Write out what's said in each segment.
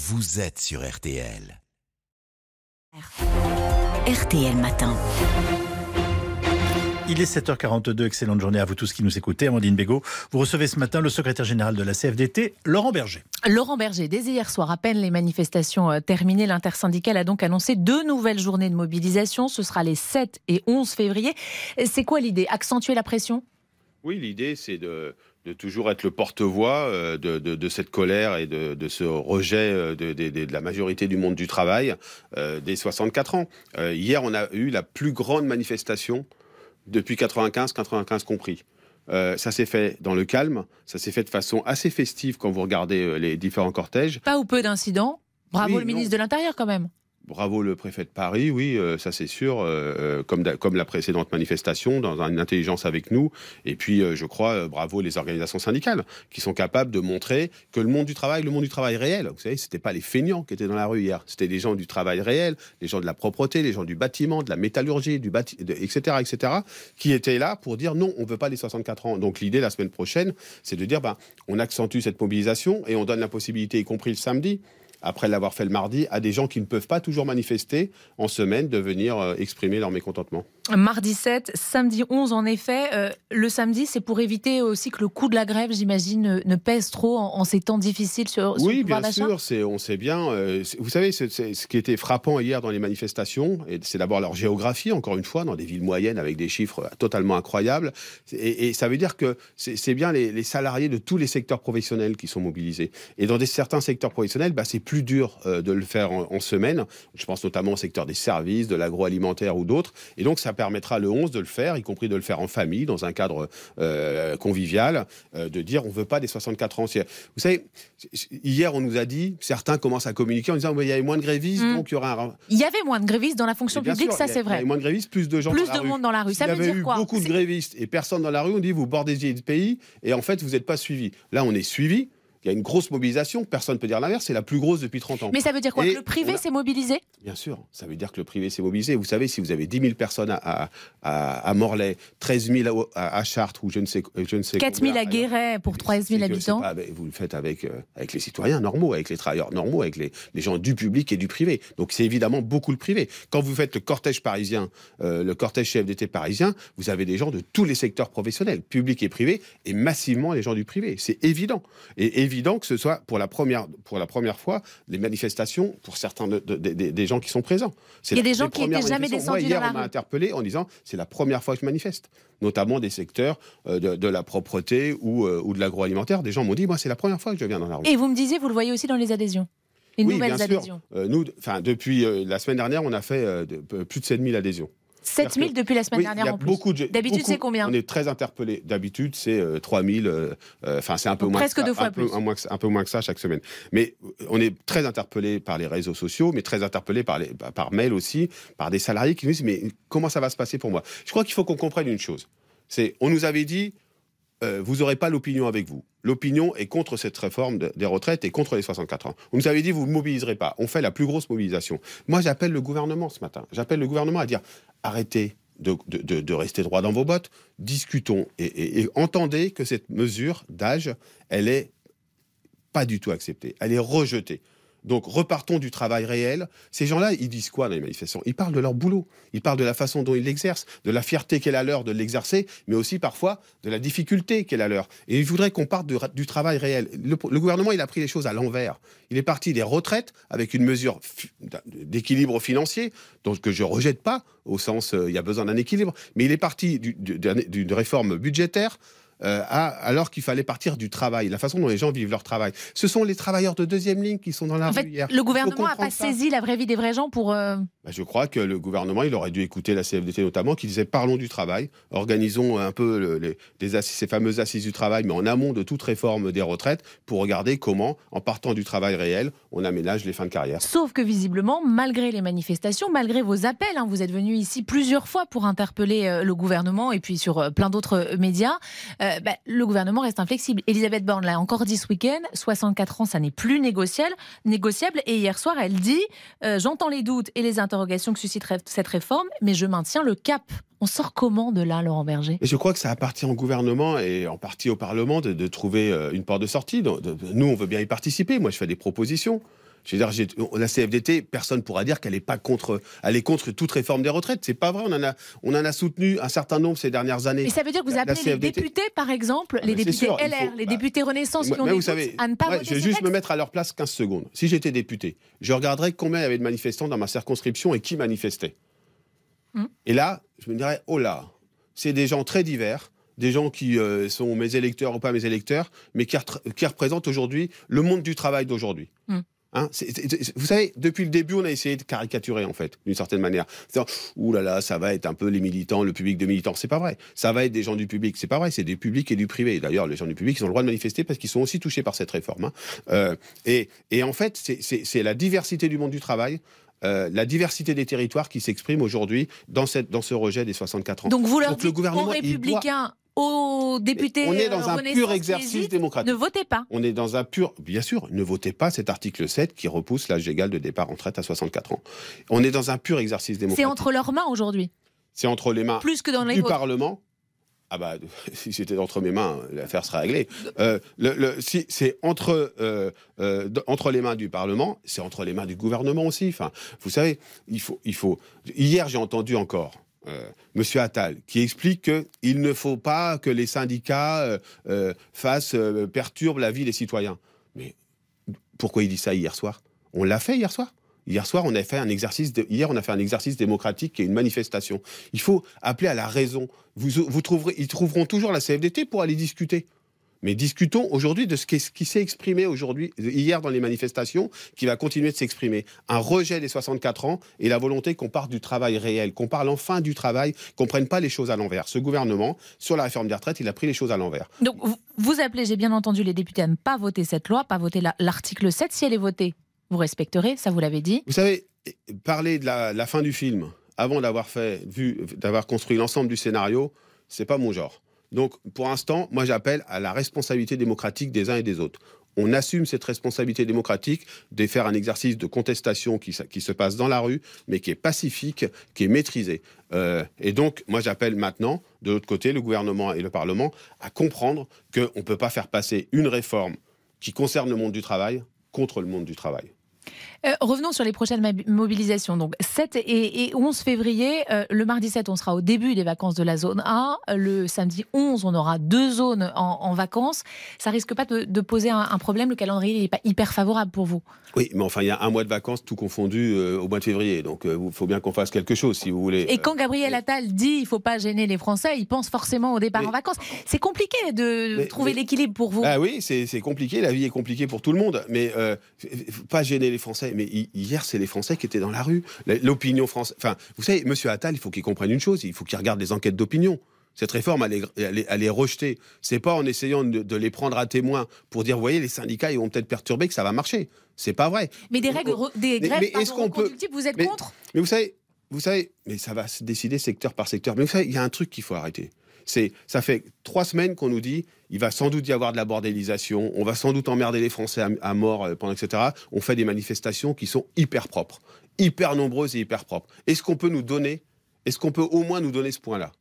vous êtes sur RTL. RTL Matin. Il est 7h42, excellente journée à vous tous qui nous écoutez. Amandine Bégaud, vous recevez ce matin le secrétaire général de la CFDT, Laurent Berger. Laurent Berger, dès hier soir, à peine les manifestations euh, terminées, l'intersyndicale a donc annoncé deux nouvelles journées de mobilisation. Ce sera les 7 et 11 février. C'est quoi l'idée? Accentuer la pression? Oui, l'idée, c'est de, de toujours être le porte-voix euh, de, de, de, cette colère et de, de ce rejet euh, de, la majorité du monde du travail euh, des 64 ans. Euh, hier, on a eu la plus grande manifestation depuis 95, 95 compris. Euh, ça s'est fait dans le calme, ça s'est fait de façon assez festive quand vous regardez les différents cortèges. Pas ou peu d'incidents. Bravo Oui, le ministre de l'Intérieur quand même. Bravo le préfet de Paris, oui, euh, ça c'est sûr, euh, euh, comme, la précédente manifestation, dans une intelligence avec nous. Et puis, je crois, bravo les organisations syndicales, qui sont capables de montrer que le monde du travail, le monde du travail réel, vous savez, c'était pas les feignants qui étaient dans la rue hier, c'était les gens du travail réel, les gens de la propreté, les gens du bâtiment, de la métallurgie, etc., etc., qui étaient là pour dire non, on veut pas les 64 ans. Donc l'idée la semaine prochaine, c'est de dire, ben, on accentue cette mobilisation et on donne la possibilité, y compris le samedi, après l'avoir fait le mardi, à des gens qui ne peuvent pas toujours manifester en semaine de venir euh, exprimer leur mécontentement. Mardi 7, samedi 11 en effet. Euh, le samedi, c'est pour éviter aussi que le coût de la grève, j'imagine, ne, ne pèse trop en, en ces temps difficiles sur, sur oui, le bien sûr, c'est, on sait bien. euh, vous savez, c'est- c'est- ce qui était frappant hier dans les manifestations, et c'est d'abord leur géographie, encore une fois, dans des villes moyennes avec des chiffres euh, totalement incroyables. Et, et ça veut dire que c'est, c'est bien les, les salariés de tous les secteurs professionnels qui sont mobilisés. Et dans des, certains secteurs professionnels, bah, c'est plus dur euh, de le faire en, en semaine. Je pense notamment au secteur des services, de l'agroalimentaire ou d'autres. Et donc, ça permettra le 11 de le faire, y compris de le faire en famille, dans un cadre euh, convivial, euh, de dire on veut pas des 64 ans. Vous savez, hier, on nous a dit, certains commencent à communiquer en disant il y avait moins de grévistes, Mm. donc il y aura un. Il y avait moins de grévistes dans la fonction publique, sûr, ça il c'est Il y vrai. avait moins de grévistes, plus de gens Plus dans la de rue. monde dans la rue. Ça S'il y veut avait dire eu quoi beaucoup de grévistes et personne dans la rue, on dit vous bordez le pays et en fait vous n'êtes pas suivis. Là, on est suivis. Il y a une grosse mobilisation, personne ne peut dire l'inverse, c'est la plus grosse depuis 30 ans. Mais ça veut dire quoi Et Que le privé a- s'est mobilisé Bien sûr, ça veut dire que le privé s'est mobilisé. Vous savez, si vous avez 10 000 personnes à, à, Morlaix, 13 000 à, à Chartres ou je ne sais, je ne sais 4 000 combien à Guéret pour 13 c'est 000 que c'est habitants. pas vous le faites avec, euh, avec les citoyens normaux, avec les travailleurs normaux, avec les, les gens du public et du privé. Donc c'est évidemment beaucoup le privé. Quand vous faites le cortège parisien, euh, le cortège CFDT parisien, vous avez des gens de tous les secteurs professionnels, public et privé, et massivement les gens du privé. C'est évident. Et évident que ce soit pour la première, pour la première fois les manifestations pour certains de- de- de- des- des gens qui sont présents. Il y a des gens qui étaient premières jamais descendus Moi, hier, dans la on m'a interpellé en disant c'est la première fois que je manifeste, notamment des secteurs euh, de, de la propreté ou, euh, ou de l'agroalimentaire. Des gens m'ont dit moi c'est la première fois que je viens dans la rue. Et vous me disiez, vous le voyez aussi dans les adhésions. Les oui, nouvelles bien sûr. adhésions. Euh, nous, enfin depuis la semaine dernière, on a fait de- plus de 7000 adhésions. 7 000 depuis la semaine Oui, dernière il y a en plus. beaucoup de- D'habitude, c'est combien On est très interpellés. D'habitude, c'est euh, 3000. euh, euh, Enfin, c'est un peu Donc moins. presque que ça, deux fois un peu, plus. un, moins peu moins que ça chaque semaine. Mais euh, on est très interpellés par les réseaux sociaux, mais très interpellés par, les, bah, par mail aussi, par des salariés qui nous disent mais comment ça va se passer pour moi? Je crois qu'il faut qu'on comprenne une chose. C'est, on nous avait dit, euh, vous n'aurez pas l'opinion avec vous. L'opinion est contre cette réforme de- des retraites et contre les 64 ans. On nous avait dit, vous ne mobiliserez pas. On fait la plus grosse mobilisation. Moi, j'appelle le gouvernement ce matin. J'appelle le gouvernement à dire, arrêtez de, de- rester droit dans vos bottes, discutons et, et- et entendez que cette mesure d'âge, elle est pas du tout acceptée. Elle est rejetée. Donc repartons du travail réel. Ces gens-là, ils disent quoi dans les manifestations Ils parlent de leur boulot, ils parlent de la façon dont ils l'exercent, de la fierté qu'elle a leur de l'exercer, mais aussi parfois de la difficulté qu'elle a leur. Et ils voudraient qu'on parte du travail réel. Le, gouvernement, il a pris les choses à l'envers. Il est parti des retraites avec une mesure d'équilibre financier, donc que je rejette pas au sens euh, il y a besoin d'un équilibre, mais il est parti du- du- d'un- d'une réforme budgétaire euh, à- alors qu'il fallait partir du travail, la façon dont les gens vivent leur travail. Ce sont les travailleurs de deuxième ligne qui sont dans la En rue fait, hier. le gouvernement n'a pas ça. saisi la vraie vie des vrais gens pour. euh, Bah, je crois que le gouvernement, il aurait dû écouter la CFDT notamment, qui disait parlons du travail, organisons un peu le- les, ces fameuses assises du travail, mais en amont de toute réforme des retraites, pour regarder comment, en partant du travail réel, on aménage les fins de carrière. Sauf que visiblement, malgré les manifestations, malgré vos appels, hein, vous êtes venu ici plusieurs fois pour interpeller euh, le gouvernement et puis sur plein d'autres médias, euh, bah, le gouvernement reste inflexible. Elisabeth Borne l'a encore dit ce week-end, 64 ans, ça n'est plus négociable, négociable. Et hier soir, elle dit, euh, j'entends les doutes et les interrogations que susciterait cette réforme, mais je maintiens le cap. On sort comment de là, Laurent Berger? Je crois que ça appartient au gouvernement et en partie au Parlement de, de trouver euh, une porte de sortie. Nous, on veut bien y participer. Moi, je fais des propositions. Je veux dire, la CFDT, personne ne pourra dire qu'elle est pas contre, elle est contre toute réforme des retraites. C'est pas vrai. On en a, on en a soutenu un certain nombre ces dernières années. Et ça veut dire que vous appelez les députés, par exemple, ah, les députés LR, les bah, députés Renaissance qui ont vous savez, à ne pas ouais, Je vais juste me mettre à leur place 15 secondes. Si j'étais député, je regarderais combien il y avait de manifestants dans ma circonscription et qui manifestait. Hum. Et là, je me dirais, oh là, c'est des gens très divers des gens qui euh, sont mes électeurs ou pas mes électeurs, mais qui, qui représentent aujourd'hui le monde du travail d'aujourd'hui. Hum. Hein, vous savez, depuis le début, on a essayé de caricaturer, en fait, d'une certaine manière. Ouh là là, ça va être un peu les militants, le public de militants. C'est pas vrai. Ça va être des gens du public. C'est pas vrai. C'est du public et du privé. D'ailleurs, les gens du public, ils ont le droit de manifester parce qu'ils sont aussi touchés par cette réforme. Hein. Euh, et, et, en fait, c'est la diversité du monde du travail. Euh, la diversité des territoires qui s'exprime aujourd'hui dans, cette, dans ce rejet des 64 ans. Donc vous leur dites, le gouvernement, républicains, aux députés. On est dans un pur exercice démocratique. Ne votez pas. On est dans un pur. Bien sûr, ne votez pas cet article 7 qui repousse l'âge égal de départ en retraite à 64 ans. On est dans un pur exercice démocratique. C'est entre leurs mains aujourd'hui. C'est entre les mains Plus que dans les du Parlement. Ah bah, si c'était entre mes mains, l'affaire serait réglée. Euh, le, si c'est entre euh, euh, entre les mains du Parlement, c'est entre les mains du gouvernement aussi. Enfin, vous savez, il faut, il faut. Hier, j'ai entendu encore euh, Monsieur Attal, qui explique qu'il ne faut pas que les syndicats euh, euh, fassent, perturbent la vie des citoyens. Mais pourquoi il dit ça hier soir? On l'a fait hier soir. Hier soir, on a fait un exercice. hier, on a fait un exercice démocratique et une manifestation. Il faut appeler à la raison. Vous, vous trouverez, ils trouveront toujours la CFDT pour aller discuter. Mais discutons aujourd'hui de ce qui, s'est exprimé aujourd'hui, hier dans les manifestations, qui va continuer de s'exprimer. Un rejet des 64 ans et la volonté qu'on parte du travail réel, qu'on parle enfin du travail, qu'on prenne pas les choses à l'envers. Ce gouvernement, sur la réforme des retraites, il a pris les choses à l'envers. Donc vous appelez, j'ai bien entendu, les députés à ne pas voter cette loi, pas voter l'article 7. Si elle est votée, vous respecterez, ça vous l'avez dit. Vous savez, parler de la, la fin du film avant d'avoir fait, vu, d'avoir construit l'ensemble du scénario, c'est pas mon genre. Donc, pour l'instant, moi, j'appelle à la responsabilité démocratique des uns et des autres. On assume cette responsabilité démocratique de faire un exercice de contestation qui, se passe dans la rue, mais qui est pacifique, qui est maîtrisé. Euh, et donc, moi, j'appelle maintenant, de l'autre côté, le gouvernement et le Parlement à comprendre qu'on ne peut pas faire passer une réforme qui concerne le monde du travail contre le monde du travail. Euh, revenons sur les prochaines mobilisations. Donc 7 et, 11 février, euh, le mardi 7, on sera au début des vacances de la zone A. Le samedi 11, on aura deux zones en, vacances. Ça risque pas de, poser un, problème. Le calendrier n'est pas hyper favorable pour vous. Oui, mais enfin, il y a un mois de vacances tout confondu euh, au mois de février. Donc il faut bien qu'on fasse quelque chose si vous voulez. Et quand Gabriel Attal dit il faut pas gêner les Français, il pense forcément au départ en vacances. C'est compliqué de trouver l'équilibre pour vous. Ah oui, c'est compliqué. La vie est compliquée pour tout le monde. Mais pas gêner les Français mais hier, c'est les Français qui étaient dans la rue. L'opinion française. Enfin, vous savez, Monsieur Attal, il faut qu'il comprenne une chose il faut qu'il regarde les enquêtes d'opinion. Cette réforme, elle est, elle est, rejetée. C'est pas en essayant de, les prendre à témoin pour dire, vous voyez, les syndicats, ils vont peut-être perturber que ça va marcher. C'est pas vrai. Mais des règles, des grèves mais, pardon, peut... vous êtes contre? Mais vous savez, vous savez, mais ça va se décider secteur par secteur. Mais vous savez, il y a un truc qu'il faut arrêter. Ça fait trois semaines qu'on nous dit, il va sans doute y avoir de la bordélisation, on va sans doute emmerder les Français à, mort euh, pendant etc. On fait des manifestations qui sont hyper propres, hyper nombreuses et hyper propres. Est-ce qu'on peut nous donner, est-ce qu'on peut au moins nous donner ce point-là?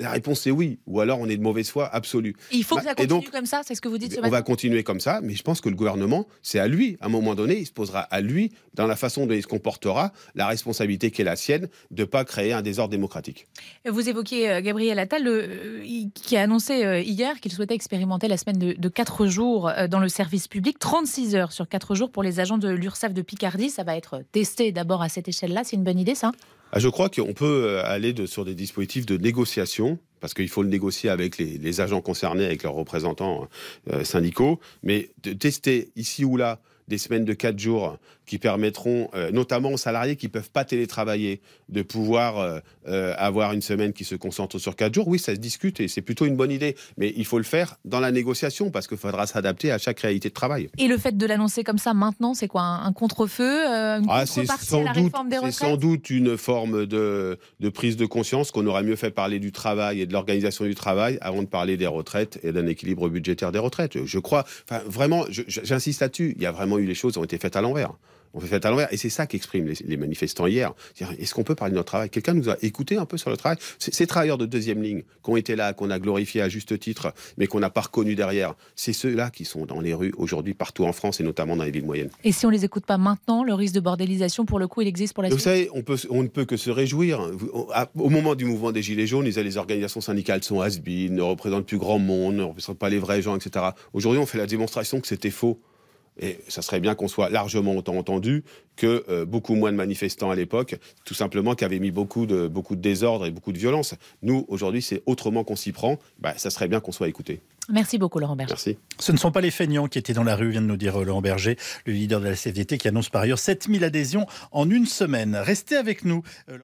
La réponse est oui, ou alors on est de mauvaise foi absolue. il faut que bah, ça continue comme ça, c'est ce que vous dites. on va continuer comme ça, mais je pense que le gouvernement, c'est à lui, à un moment donné, il se posera à lui, dans la façon dont il se comportera, la responsabilité qui est la sienne de ne pas créer un désordre démocratique. Vous évoquez euh, Gabriel Attal, euh, qui a annoncé euh, hier qu'il souhaitait expérimenter la semaine de, de 4 jours dans le service public, 36 heures sur 4 jours pour les agents de l'URSSAF de Picardie. Ça va être testé d'abord à cette échelle-là, c'est une bonne idée ça? Je crois qu'on peut euh, aller sur des dispositifs de négociation parce qu'il faut le négocier avec les, agents concernés, avec leurs représentants euh, syndicaux, mais de tester ici ou là des semaines de 4 jours qui permettront, euh, notamment aux salariés qui ne peuvent pas télétravailler, de pouvoir euh, euh, avoir une semaine qui se concentre sur 4 jours. Oui, ça se discute et c'est plutôt une bonne idée. Mais il faut le faire dans la négociation parce qu'il faudra s'adapter à chaque réalité de travail. Et le fait de l'annoncer comme ça maintenant, c'est quoi Un, contre-feu Une ah, C'est sans doute une forme de, de prise de conscience qu'on aurait mieux fait parler du travail et de l'organisation du travail avant de parler des retraites et d'un équilibre budgétaire des retraites. Je crois, enfin, vraiment, j'insiste là-dessus, il y a vraiment eu les choses ont été faites à l'envers. On fait fait à l'envers. Et c'est ça qu'expriment les, manifestants hier. Est-ce qu'on peut parler de notre travail? Quelqu'un nous a écouté un peu sur le travail Ces travailleurs de deuxième ligne qui ont été là, qu'on a glorifié à juste titre, mais qu'on n'a pas reconnu derrière, c'est ceux-là qui sont dans les rues aujourd'hui partout en France et notamment dans les villes moyennes. Et si on les écoute pas maintenant, le risque de bordélisation, pour le coup, il existe pour la suite Vous savez, on, peut, on ne peut que se réjouir. Au moment du mouvement des Gilets jaunes, les organisations syndicales sont has ne représentent plus grand monde, ne représentent pas les vrais gens, etc. Aujourd'hui, on fait la démonstration que c'était faux. Et ça serait bien qu'on soit largement autant entendu que euh, beaucoup moins de manifestants à l'époque, tout simplement qui avaient mis beaucoup de, beaucoup de désordre et beaucoup de violence. Nous, aujourd'hui, c'est autrement qu'on s'y prend. Bah, ça serait bien qu'on soit écouté. Merci beaucoup, Laurent Berger. Merci. Ce ne sont pas les feignants qui étaient dans la rue, vient de nous dire euh, Laurent Berger, le leader de la CFDT, qui annonce par ailleurs 7000 adhésions en une semaine. Restez avec nous. Euh,